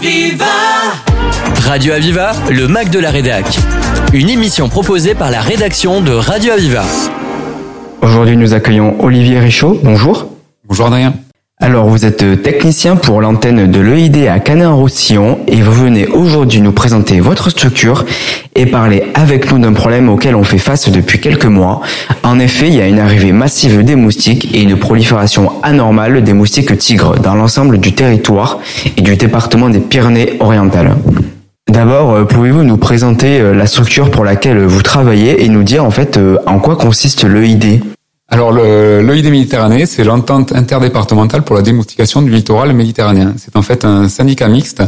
Aviva Radio Aviva, le Mac de la Rédac. Une émission proposée par la rédaction de Radio Aviva. Aujourd'hui, nous accueillons Olivier Richaud. Bonjour. Bonjour Adrien. Alors, vous êtes technicien pour l'antenne de l'EID à Canet-en-Roussillon et vous venez aujourd'hui nous présenter votre structure et parler avec nous d'un problème auquel on fait face depuis quelques mois. En effet, il y a une arrivée massive des moustiques et une prolifération anormale des moustiques tigres dans l'ensemble du territoire et du département des Pyrénées-Orientales. D'abord, euh, pouvez-vous nous présenter euh, la structure pour laquelle vous travaillez et nous dire en fait euh, en quoi consiste l'EID Alors le l'EID Méditerranée, c'est l'entente interdépartementale pour la démoustication du littoral méditerranéen. C'est en fait un syndicat mixte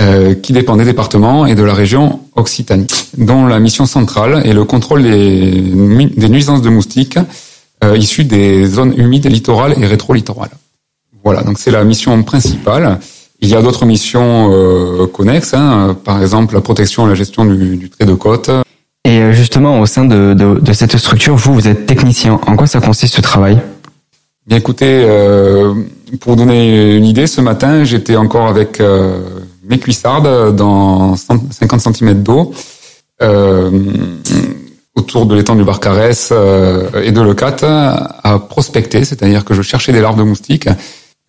euh, qui dépend des départements et de la région Occitanie, dont la mission centrale est le contrôle des, des nuisances de moustiques euh, issues des zones humides littorales et rétro-littorales. Voilà, donc c'est la mission principale. Il y a d'autres missions euh, connexes, hein, par exemple la protection et la gestion du, du trait de côte, Et euh, justement, au sein de, de, de cette structure, vous, vous êtes technicien. En quoi ça consiste ce travail? Bien écoutez, euh, pour donner une idée, ce matin, j'étais encore avec euh, mes cuissardes dans 100 50 cm d'eau euh, autour de l'étang du Barcarès euh, et de Lecat à prospecter, c'est-à-dire que je cherchais des larves de moustiques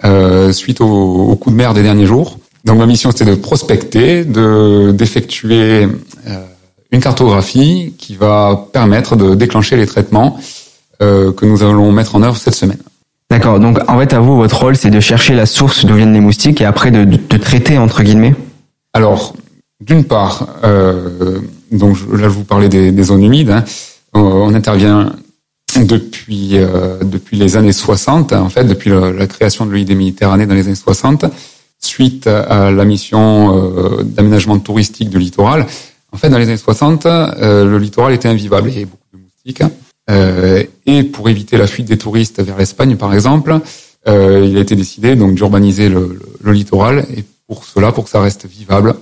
euh, suite au, au coup de mer des derniers jours. Donc ma mission c'était de prospecter, de d'effectuer euh, une cartographie qui va permettre de déclencher les traitements euh, que nous allons mettre en œuvre cette semaine. D'accord. Donc, en fait, à vous, votre rôle, c'est de chercher la source d'où viennent les moustiques et après de, de, de traiter entre guillemets. Alors, d'une part, euh, donc là je vous parlais des, des zones humides. hein. Euh, on intervient depuis euh, depuis les années 60, en fait, depuis le- la création de l'EID Méditerranée dans les années 60, suite à la mission euh, d'aménagement touristique du littoral. En fait, dans les années 60, euh, le littoral était invivable. Il y avait beaucoup de moustiques. Euh, et pour éviter la fuite des touristes vers l'Espagne, par exemple, euh, il a été décidé donc d'urbaniser le, le- littoral. Et pour cela, pour que ça reste vivable,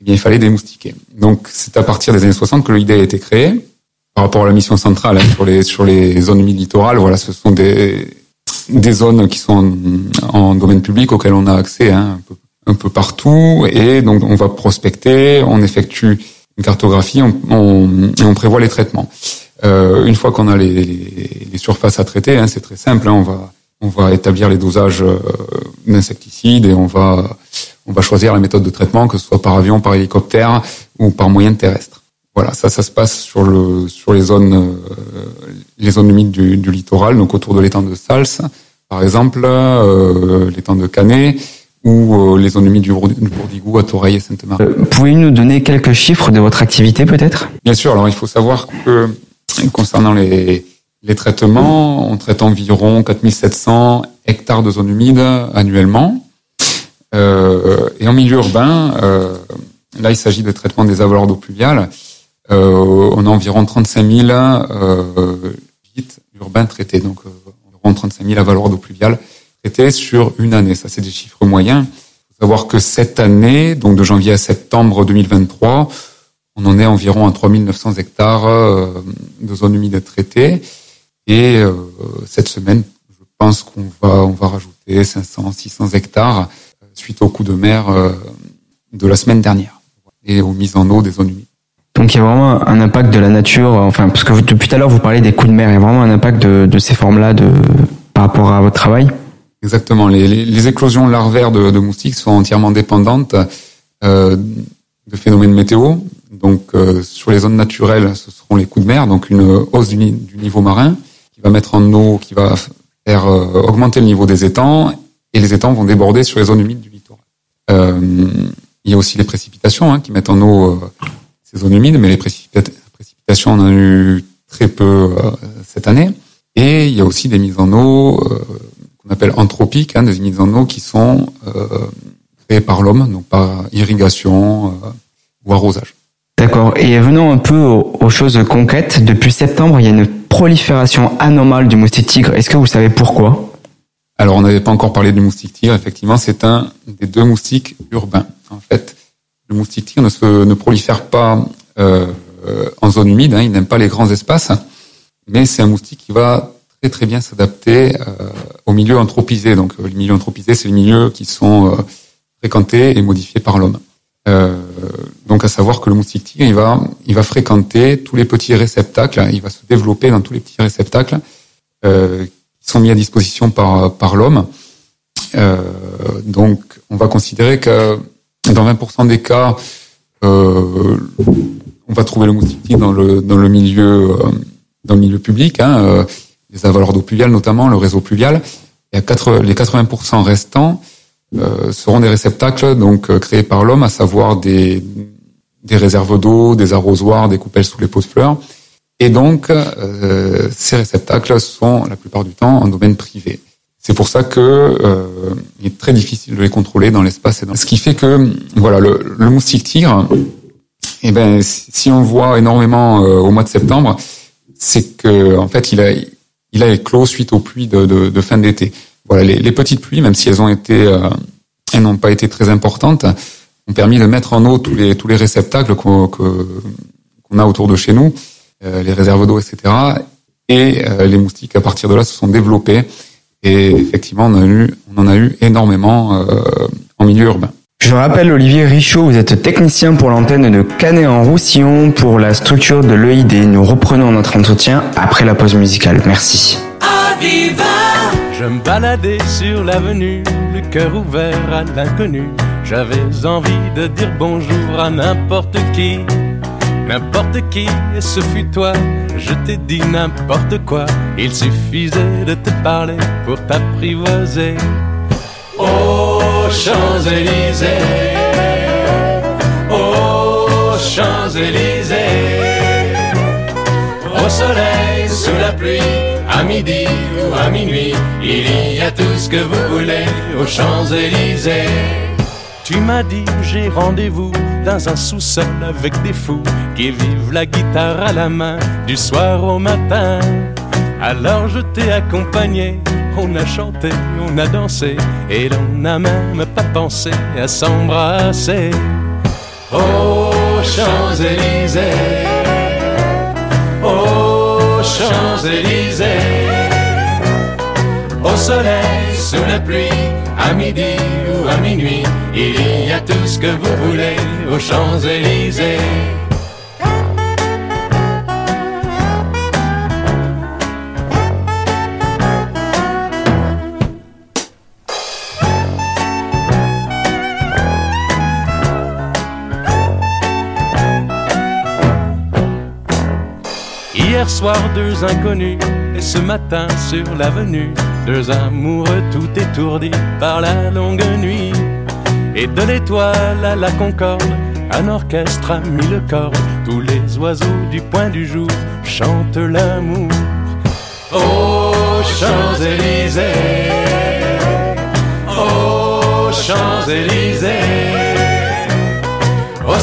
eh bien, il fallait démoustiquer. Donc, c'est à partir des années 60 que l'idée a été créée. Par rapport à la mission centrale hein, sur les sur les zones littorales, voilà, ce sont des des zones qui sont en, en domaine public auxquelles on a accès hein, un, peu, un peu partout. Et donc, on va prospecter, on effectue une cartographie, on, on, on prévoit les traitements. Euh, une fois qu'on a les, les, les surfaces à traiter, hein, c'est très simple. Hein, on va on va établir les dosages euh, d'insecticides et on va on va choisir la méthode de traitement, que ce soit par avion, par hélicoptère ou par moyen terrestre. Voilà, ça, ça se passe sur le sur les zones euh, les zones humides du, du littoral, donc autour de l'étang de Sals, par exemple, euh, l'étang de Canet ou euh, les zones humides du, Bourdi- du Bourdigou à Toreil et Sainte-Marie. Euh, Pouvez-vous nous donner quelques chiffres de votre activité, peut-être? Bien sûr, alors il faut savoir que concernant les, les traitements, on traite environ 4700 hectares de zones humides annuellement. Euh, et en milieu urbain, euh, là il s'agit de traitement des avaloirs d'eau pluviale. Euh, on a environ 35 000 euh, urbains traités, donc euh, environ 35 000 avaloirs d'eau pluviale traités sur une année. Ça, c'est des chiffres moyens. Il faut savoir que cette année, donc de janvier à septembre 2023, on en est environ à 3900 hectares euh, de zones humides traitées. Et euh, cette semaine, je pense qu'on va, on va rajouter 500, 600 hectares euh, suite au coup de mer de la semaine dernière et aux mises en eau des zones humides. Donc, il y a vraiment un impact de la nature. Enfin, parce que depuis tout à l'heure, vous parlez des coups de mer. Il y a vraiment un impact de, de ces formes-là de par rapport à votre travail? Exactement. Les, éclosions larvaires de, moustiques sont entièrement dépendantes euh, de phénomènes météo. Donc, euh, sur les zones naturelles, ce seront les coups de mer, donc une hausse du, ni- du niveau marin qui va mettre en eau, qui va faire euh, augmenter le niveau des étangs, et les étangs vont déborder sur les zones humides du littoral. Il y a aussi les précipitations hein, qui mettent en eau ces zones humides, mais les précipita- précipitations, on en a eu très peu cette année. Et il y a aussi des mises en eau qu'on appelle anthropiques, hein, des mises en eau qui sont euh, créées par l'homme, donc par irrigation euh, ou arrosage. D'accord. Et venons un peu aux, aux choses concrètes. Depuis septembre, il y a une prolifération anormale du moustique tigre. Est-ce que vous savez pourquoi? Alors, on n'avait pas encore parlé du moustique tigre. Effectivement, c'est un des deux moustiques urbains. En fait, le moustique tigre ne, se, ne prolifère pas euh, euh, en zone humide. Hein, il n'aime pas les grands espaces, mais c'est un moustique qui va très très bien s'adapter euh, au milieu anthropisé. Donc, euh, les milieux anthropisés, c'est les milieux qui sont euh, fréquenté et modifié par l'homme. Euh, donc à savoir que le moustique il va, il va fréquenter tous les petits réceptacles, il va se développer dans tous les petits réceptacles qui sont mis à disposition par, par l'homme. Donc on va considérer que dans 20% des cas, on va trouver le moustique dans le, dans le milieu, dans le milieu public, hein, les avaleurs d'eau pluviale notamment, le réseau pluvial. Et à 4, les 80% restants, euh, seront des réceptacles donc euh, créés par l'homme, à savoir des, des réserves d'eau, des arrosoirs, des coupelles sous les pots de fleurs. Et donc, euh, ces réceptacles sont la plupart du temps en domaine privé. C'est pour ça que euh, il est très difficile de les contrôler dans l'espace et dans. Ce qui fait que voilà le, le moustique tigre, eh ben si on voit énormément au mois de septembre, c'est que en fait il a il a éclos suite aux pluies de, de, de fin d'été voilà, les, les, petites pluies, même si elles ont été, euh, elles n'ont pas été très importantes, ont permis de mettre en eau tous les tous les réceptacles qu'on qu'on a autour de chez nous, euh, les réserves d'eau, etc. Et euh, les moustiques, à partir de là, se sont développés. Et effectivement, on, a eu, on en a eu énormément euh, en milieu urbain. Je rappelle Olivier Richaud, vous êtes technicien pour l'antenne de Canet en Roussillon pour la structure de l'EID. Nous reprenons notre entretien après la pause musicale. Merci. Je me baladais sur l'avenue, le cœur ouvert à l'inconnu. J'avais envie de dire bonjour à n'importe qui, n'importe qui, et ce fut toi. Je t'ai dit n'importe quoi, il suffisait de te parler pour t'apprivoiser. Oh Champs-Élysées, oh Champs-Élysées, au soleil, sous la pluie à midi ou à minuit, il y a tout ce que vous voulez aux Champs-Élysées. Tu m'as dit j'ai rendez-vous dans un sous-sol avec des fous qui vivent la guitare à la main du soir au matin. Alors je t'ai accompagné, on a chanté, on a dansé et l'on n'a même pas pensé à s'embrasser. Oh Champs-Élysées, oh Champs-Élysées, au soleil, sous la pluie, à midi ou à minuit, il y a tout ce que vous voulez aux Champs-Élysées. Hier soir, deux inconnus, et ce matin sur l'avenue, deux amoureux tout étourdis par la longue nuit. Et de l'étoile à la concorde, un orchestre a mis le tous les oiseaux du point du jour chantent l'amour. Oh Champs-Élysées, oh Champs-Élysées,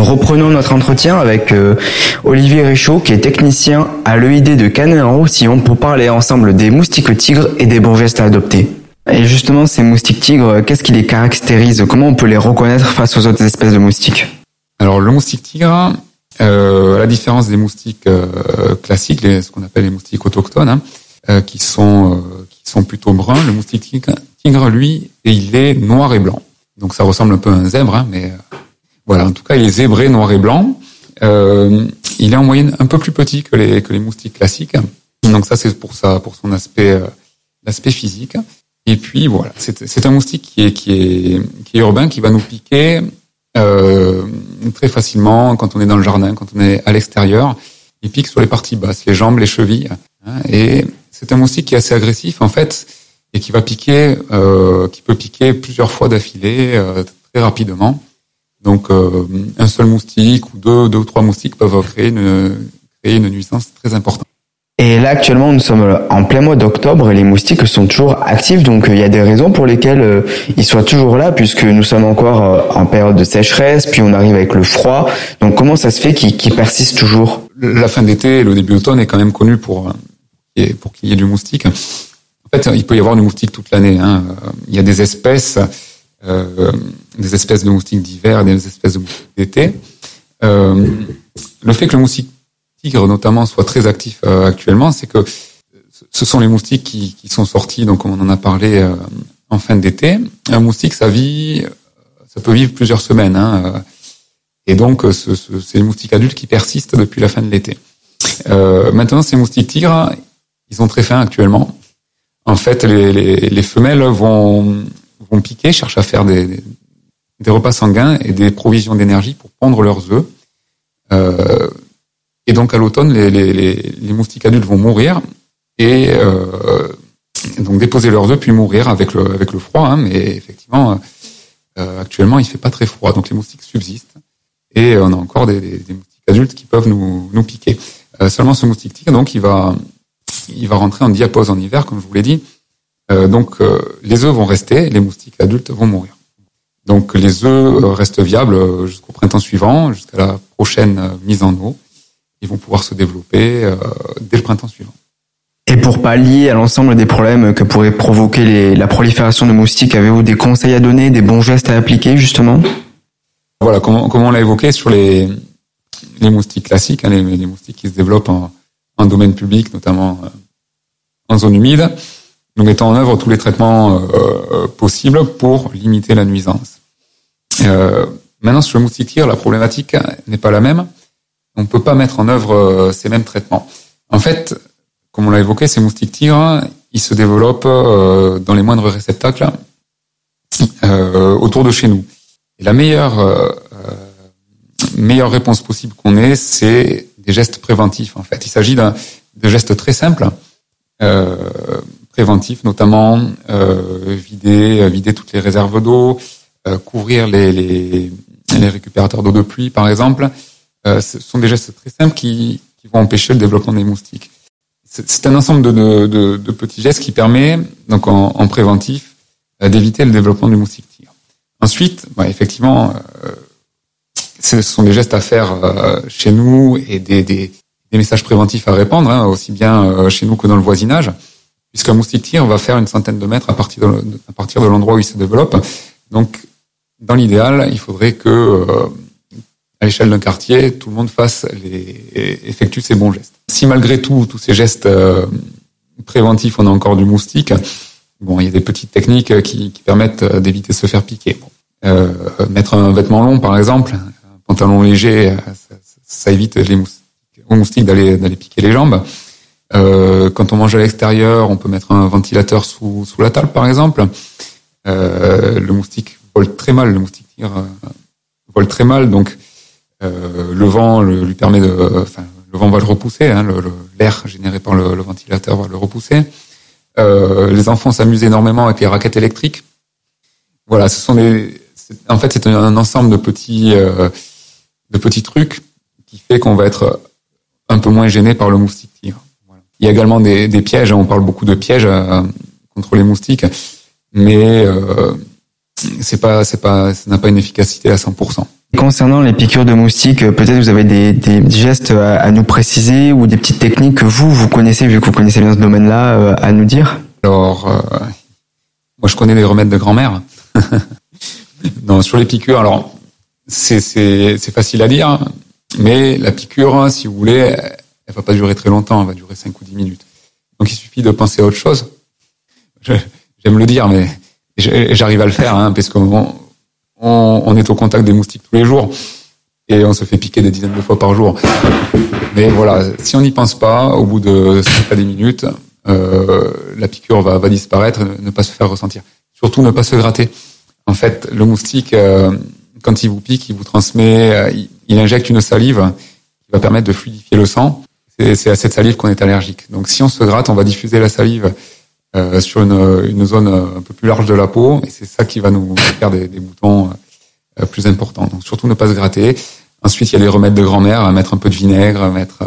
Reprenons notre entretien avec euh, Olivier Richaud, qui est technicien à l'EID de Canet en Roussillon, pour parler ensemble des moustiques tigres et des bons gestes à adopter. Et justement, ces moustiques tigres, qu'est-ce qui les caractérise? Comment on peut les reconnaître face aux autres espèces de moustiques? Alors le moustique tigre, euh, à la différence des moustiques euh, classiques, ce qu'on appelle les moustiques autochtones, hein, qui sont plutôt bruns, le moustique tigre, lui, il est noir et blanc. Donc ça ressemble un peu à un zèbre, hein, mais voilà. En tout cas, il est zébré noir et blanc. Euh, il est en moyenne un peu plus petit que les que les moustiques classiques. Donc ça, c'est pour ça, pour son aspect euh, l'aspect physique. Et puis voilà, c'est un moustique qui est qui est qui est urbain, qui va nous piquer euh, très facilement quand on est dans le jardin, quand on est à l'extérieur. Il pique sur les parties basses, les jambes, les chevilles. hein, et c'est un moustique qui est assez agressif en fait et qui va piquer, euh, qui peut piquer plusieurs fois d'affilée euh, très rapidement. Donc euh, un seul moustique ou deux, deux ou trois moustiques peuvent créer une, créer une nuisance très importante. Et là, actuellement, nous sommes en plein mois d'octobre et les moustiques sont toujours actifs. Donc, il y a des raisons pour lesquelles ils soient toujours là, puisque nous sommes encore en période de sécheresse, puis on arrive avec le froid. Donc, comment ça se fait qu'ils persistent toujours? La fin d'été et le début d'automne est quand même connu pour pour qu'il y ait du moustique. En fait, il peut y avoir du moustique toute l'année. Hein. Il y a des espèces, euh, des espèces de moustiques d'hiver, des espèces de moustiques d'été. Euh, le fait que le moustique tigre, notamment, soit très actif euh, actuellement, c'est que ce sont les moustiques qui, qui, sont sortis, donc on en a parlé euh, en fin d'été. Un moustique, ça vit, ça peut vivre plusieurs semaines. Hein, et donc, ce, ce, c'est les moustiques adultes qui persistent depuis la fin de l'été. Euh, maintenant, ces moustiques tigres, ils sont très fins actuellement. En fait, les, les, les femelles vont, vont piquer, cherchent à faire des, des repas sanguins et des provisions d'énergie pour pondre leurs œufs. Euh, et donc à l'automne, les, moustiques adultes vont mourir et euh, donc déposer leurs œufs puis mourir avec le, froid. Hein, mais effectivement, euh, actuellement, il fait pas très froid, donc les moustiques subsistent et on a encore des, des, des moustiques adultes qui peuvent nous, piquer. Euh, seulement ce moustique tigre, donc il va il va rentrer en diapause en hiver, comme je vous l'ai dit. Euh, donc euh, les œufs vont rester, les moustiques adultes vont mourir. Donc les œufs euh, restent viables jusqu'au printemps suivant, jusqu'à la prochaine mise en eau. Ils vont pouvoir se développer dès le printemps suivant. Et pour pallier à l'ensemble des problèmes que pourrait provoquer les, la prolifération de moustiques, avez-vous des conseils à donner, des bons gestes à appliquer justement? Voilà, comme, on l'a évoqué sur les, les moustiques classiques, hein, les, les, moustiques qui se développent en, en domaine public, notamment en zone humide, nous mettons en œuvre tous les traitements euh, euh, possibles pour limiter la nuisance. Euh, maintenant, sur le moustique la problématique n'est pas la même. On ne peut pas mettre en œuvre ces mêmes traitements. En fait, comme on l'a évoqué, ces moustiques tigres, ils se développent dans les moindres réceptacles autour de chez nous. Et la meilleure meilleure réponse possible qu'on ait, c'est des gestes préventifs. En fait, il s'agit de gestes très simples euh, préventifs, notamment euh, vider, vider toutes les réserves d'eau, euh, couvrir les, les, les récupérateurs d'eau de pluie, par exemple. ce sont des gestes très simples qui, qui vont empêcher le développement des moustiques. C'est un ensemble de, de, de, petits gestes qui permet, donc en, en préventif, d'éviter le développement du moustique tigre. Ensuite, bah, effectivement, ce sont des gestes à faire chez nous et des, des, des messages préventifs à répandre, hein, aussi bien euh, chez nous que dans le voisinage, puisqu'un moustique tigre va faire une centaine de mètres à partir de, l'endroit où il se développe. Donc, dans l'idéal, il faudrait que, euh, à l'échelle d'un quartier, tout le monde fasse les, effectue ces bons gestes. Si malgré tout, tous ces gestes euh, préventifs, on a encore du moustique, bon, il y a des petites techniques qui, qui permettent d'éviter de se faire piquer. Euh, mettre un vêtement long, par exemple, un pantalon léger, ça, ça évite les moustiques aux moustiques d'aller piquer les jambes. Euh, quand on mange à l'extérieur, on peut mettre un ventilateur sous, sous la table, par exemple. Euh, le moustique vole très mal, le moustique tire euh, vole très mal, donc euh, le vent lui permet de, enfin, le vent va le repousser, hein, l'air généré par le, ventilateur va le repousser. Euh, les enfants s'amusent énormément avec les raquettes électriques. Voilà, ce sont des, en fait, c'est un, ensemble de petits, euh, de petits trucs qui fait qu'on va être un peu moins gêné par le moustique tigre. Il y a également des, des, pièges, hein. on parle beaucoup de pièges euh, contre les moustiques, mais euh, c'est pas, c'est pas, ça n'a pas une efficacité à 100%. Concernant les piqûres de moustiques, peut-être vous avez des, des gestes à, nous préciser ou des petites techniques que vous, vous connaissez, vu que vous connaissez bien ce domaine-là, euh, à nous dire? Alors, euh, moi je connais les remèdes de grand-mère. non, sur les piqûres, alors c'est, c'est, c'est facile à dire. Mais la piqûre, si vous voulez, elle va pas durer très longtemps, elle va durer 5 ou 10 minutes. Donc il suffit de penser à autre chose. J'aime le dire, mais j'arrive à le faire, hein, parce qu'on on, est au contact des moustiques tous les jours et on se fait piquer des dizaines de fois par jour. Mais voilà, si on n'y pense pas, au bout de 5 à 10 minutes, euh, la piqûre va, disparaître, ne pas se faire ressentir. Surtout ne pas se gratter. En fait, le moustique, euh, quand il vous pique, il vous transmet, euh, il injecte une salive qui va permettre de fluidifier le sang. C'est à cette salive qu'on est allergique. Donc si on se gratte, on va diffuser la salive euh, sur une, une, zone un peu plus large de la peau, et c'est ça qui va nous faire des, des boutons euh, plus importants. Donc surtout ne pas se gratter. Ensuite, il y a les remèdes de grand-mère, mettre un peu de vinaigre, mettre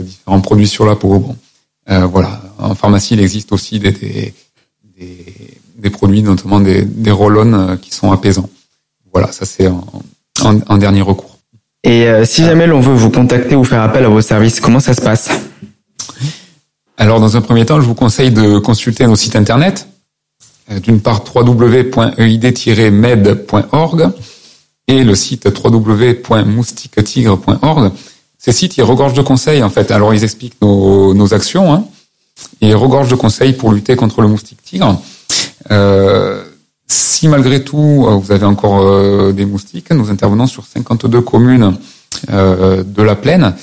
différents produits sur la peau. Bon, voilà. En pharmacie, il existe aussi des, des, des, produits, notamment des, des roll qui sont apaisants. Voilà, ça c'est en, en, dernier recours. Et si jamais l'on veut vous contacter ou faire appel à vos services, comment ça se passe? Alors, dans un premier temps, je vous conseille de consulter nos sites internet. Euh, d'une part, www.eid-med.org et le site www.moustiquetigre.org. Ces sites, ils regorgent de conseils, en fait. Alors, ils expliquent nos, nos actions, hein, ils regorgent de conseils pour lutter contre le moustique tigre. Euh, si malgré tout, euh, vous avez encore euh, des moustiques, nous intervenons sur 52 communes euh, de la plaine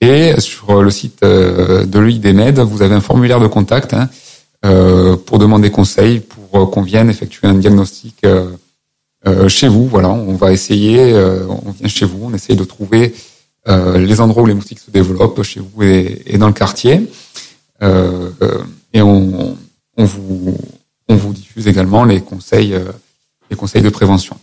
et sur le site de l'UIDMED, vous avez un formulaire de contact hein, pour demander conseil, pour qu'on vienne effectuer un diagnostic chez vous. Voilà, on va essayer, on vient chez vous, on essaye de trouver les endroits où les moustiques se développent chez vous et, dans le quartier. et on, diffuse également les conseils, les conseils de prévention.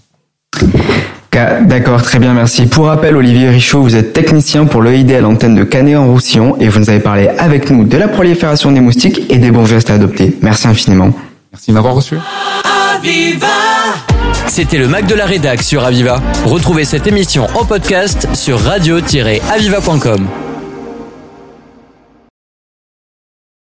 D'accord, très bien, merci. Pour rappel, Olivier Richaud, vous êtes technicien pour l'EID à l'antenne de Canet-en-Roussillon et vous nous avez parlé avec nous de la prolifération des moustiques et des bons gestes à adopter. Merci infiniment. Merci de m'avoir reçu. C'était le Mac de la Rédac sur Aviva. Retrouvez cette émission en podcast sur radio-aviva.com.